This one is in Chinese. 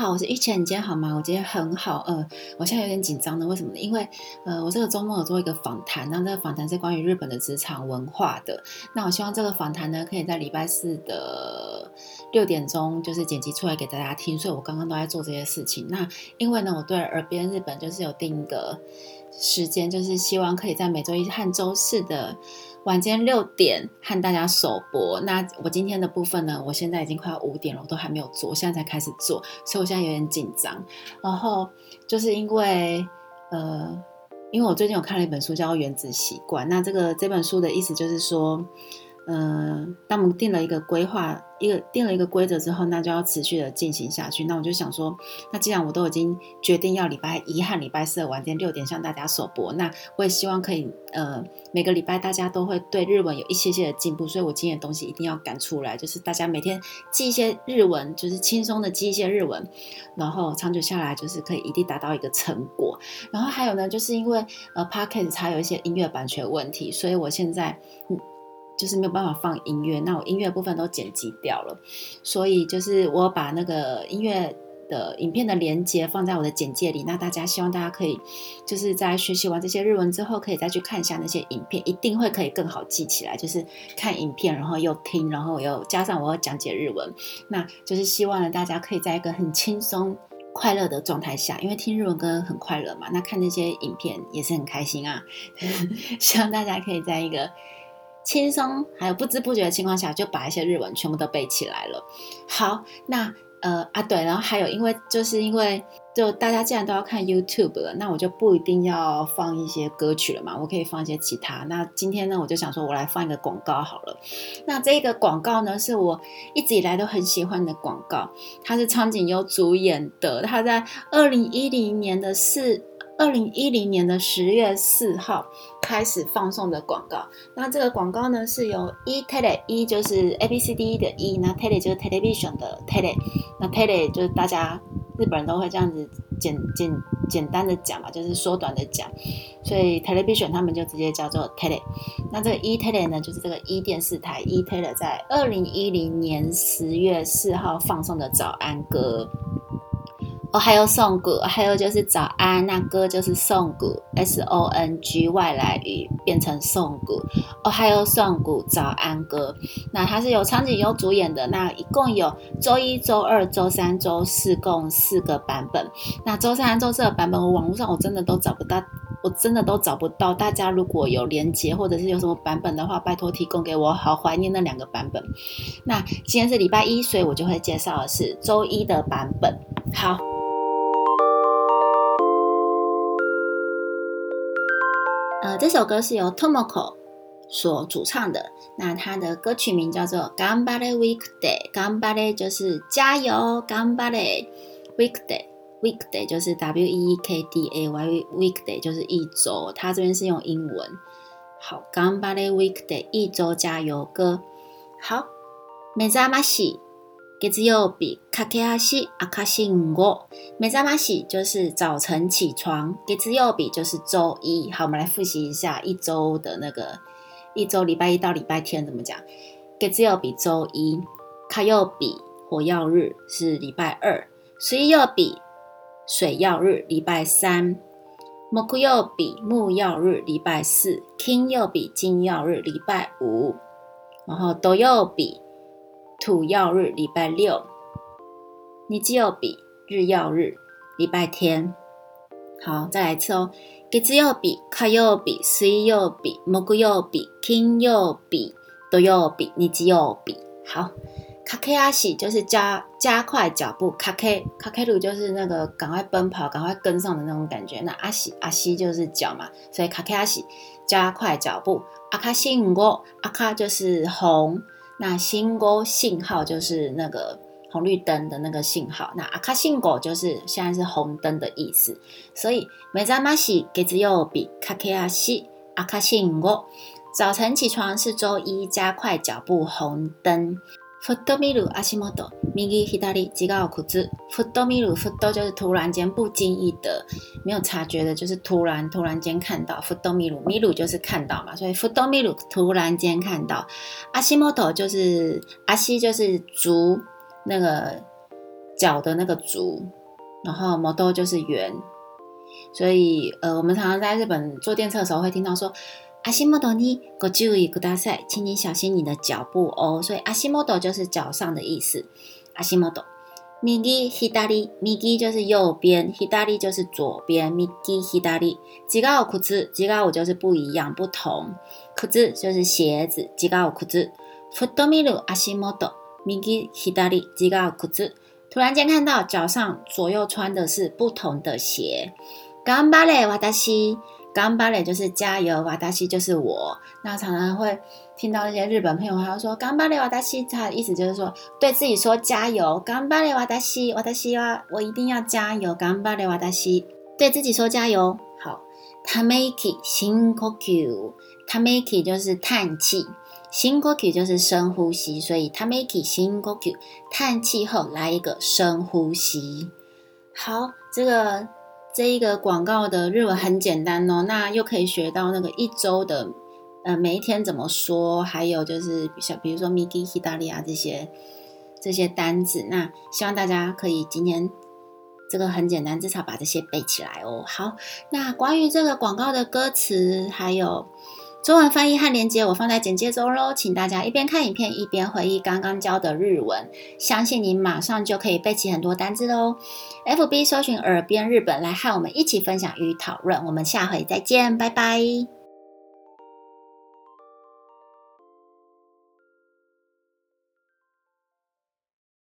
好，我是玉倩，你今天好吗？我今天很好，呃，我现在有点紧张呢，为什么呢？因为呃，我这个周末有做一个访谈，那这个访谈是关于日本的职场文化的。那我希望这个访谈呢，可以在礼拜四的六点钟就是剪辑出来给大家听，所以我刚刚都在做这些事情。那因为呢，我对耳边日本就是有定一个时间，就是希望可以在每周一和周四的。晚间六点和大家首播。那我今天的部分呢？我现在已经快要五点了，我都还没有做，现在才开始做，所以我现在有点紧张。然后就是因为呃，因为我最近有看了一本书叫《原子习惯》，那这个这本书的意思就是说。嗯，当我们定了一个规划，一个定了一个规则之后，那就要持续的进行下去。那我就想说，那既然我都已经决定要礼拜一和礼拜四的晚间六点向大家首播，那我也希望可以，呃，每个礼拜大家都会对日文有一些些的进步。所以我今天的东西一定要赶出来，就是大家每天记一些日文，就是轻松的记一些日文，然后长久下来就是可以一定达到一个成果。然后还有呢，就是因为呃 p o d c a s t 它有一些音乐版权问题，所以我现在嗯。就是没有办法放音乐，那我音乐部分都剪辑掉了，所以就是我把那个音乐的影片的连接放在我的简介里。那大家希望大家可以就是在学习完这些日文之后，可以再去看一下那些影片，一定会可以更好记起来。就是看影片，然后又听，然后又加上我要讲解日文，那就是希望呢大家可以在一个很轻松快乐的状态下，因为听日文歌很快乐嘛，那看那些影片也是很开心啊。希望大家可以在一个。轻松，还有不知不觉的情况下，就把一些日文全部都背起来了。好，那呃啊对，然后还有，因为就是因为就大家既然都要看 YouTube 了，那我就不一定要放一些歌曲了嘛，我可以放一些其他。那今天呢，我就想说，我来放一个广告好了。那这个广告呢，是我一直以来都很喜欢的广告，它是苍井优主演的，他在二零一零年的四。二零一零年的十月四号开始放送的广告，那这个广告呢是由 e tele e 就是 A B C D E 的 e，那 tele 就是 television 的 tele，那 tele 就是大家日本人都会这样子简简简单的讲嘛，就是缩短的讲，所以 television 他们就直接叫做 tele。那这个 e tele 呢，就是这个 e 电视台 e tele 在二零一零年十月四号放送的早安歌。哦，还有送歌，还有就是早安，那歌就是送歌，S O N G 外来语变成送歌。哦，还有送歌早安歌，那它是由苍井优主演的，那一共有周一周二周三周四共四个版本。那周三周四的版本，我网络上我真的都找不到，我真的都找不到。大家如果有连接或者是有什么版本的话，拜托提供给我，好怀念那两个版本。那今天是礼拜一，所以我就会介绍的是周一的版本。好。呃，这首歌是由 Tomoko 所主唱的。那它的歌曲名叫做《Gambare Weekday》，Gambare 就是加油，Gambare Weekday Weekday 就是 W E E K D A Y，Weekday 就是一周。它这边是用英文。好，Gambare Weekday 一周加油歌。好，目覚まし月曜日かけ足赤信号。目覚まし就是早晨起床，月曜日就是周一。好，我们来复习一下一周的那个一周礼拜一到礼拜天怎么讲？月曜日周一，卡曜日火曜日是礼拜二，水曜日水曜日礼拜三，木曜日木曜日礼拜四，金曜日金曜日礼拜五，然后土曜日。 土曜日礼拜六，日曜日日曜日礼拜天。好，再来一次哦。月曜日、火曜日、水曜日、木曜日、金曜日、土曜日、日曜日。好，卡 K 阿喜就是加加快脚步，卡 K 卡 K 路就是那个赶快奔跑、赶快跟上的那种感觉。那阿喜阿西就是脚嘛，所以卡 K 阿喜加快脚步。阿卡信号，阿卡就是红。那信号信号就是那个红绿灯的那个信号，那阿卡信号就是现在是红灯的意思。所以每早马西给只有比卡克阿西阿卡信号，早晨起床是周一，加快脚步红灯。ふっと見る足元、右左違う靴子。ふっと見る、ふっと就是突然间不经意的，没有察觉的，就是突然突然间看到。ふっと見る、見る就是看到嘛，所以ふっと見る突然间看到。足元就是阿西就是足那个 脚的那个足，然后 model 就是圆。所以，呃，我们常常在日本坐电车的时候会听到说， 阿西莫多尼ご注意ください，请你小心你的脚步哦。所以，阿西莫多就是脚上的意思。阿西莫多，右、左、右就是右边，左就是左边。右、左、几个裤子，几个就是不一样、不同。裤子就是鞋子，几个裤子。フットミル阿西莫多，右、左、几个裤子。突然间看到脚上左右穿的是不同的鞋。干巴嘞，瓦达西， 干巴嘞就是加油，瓦达西就是我。那常常会听到一些日本朋友他说干巴嘞，瓦达西，他的意思就是说对自己说加油。干巴嘞，瓦达西，瓦达西哇，我一定要加油。干巴嘞，瓦达西，对自己说加油。好，他 make 深呼吸，他 make 就是叹气，深呼吸就是深呼吸，所以他 make 深呼吸，叹气后来一个深呼吸。好，这个。这一个广告的日文很简单哦，那又可以学到那个一周的，呃，每一天怎么说，还有就是像比如说 Miki Hidari 这些这些单子，那希望大家可以今天这个很简单，至少把这些背起来哦。好，那关于这个广告的歌词还有。中文翻译和连接我放在简介中喽，请大家一边看影片一边回忆刚刚教的日文，相信你马上就可以背起很多单字喽。FB 搜寻耳边日本来和我们一起分享与讨论，我们下回再见，拜拜。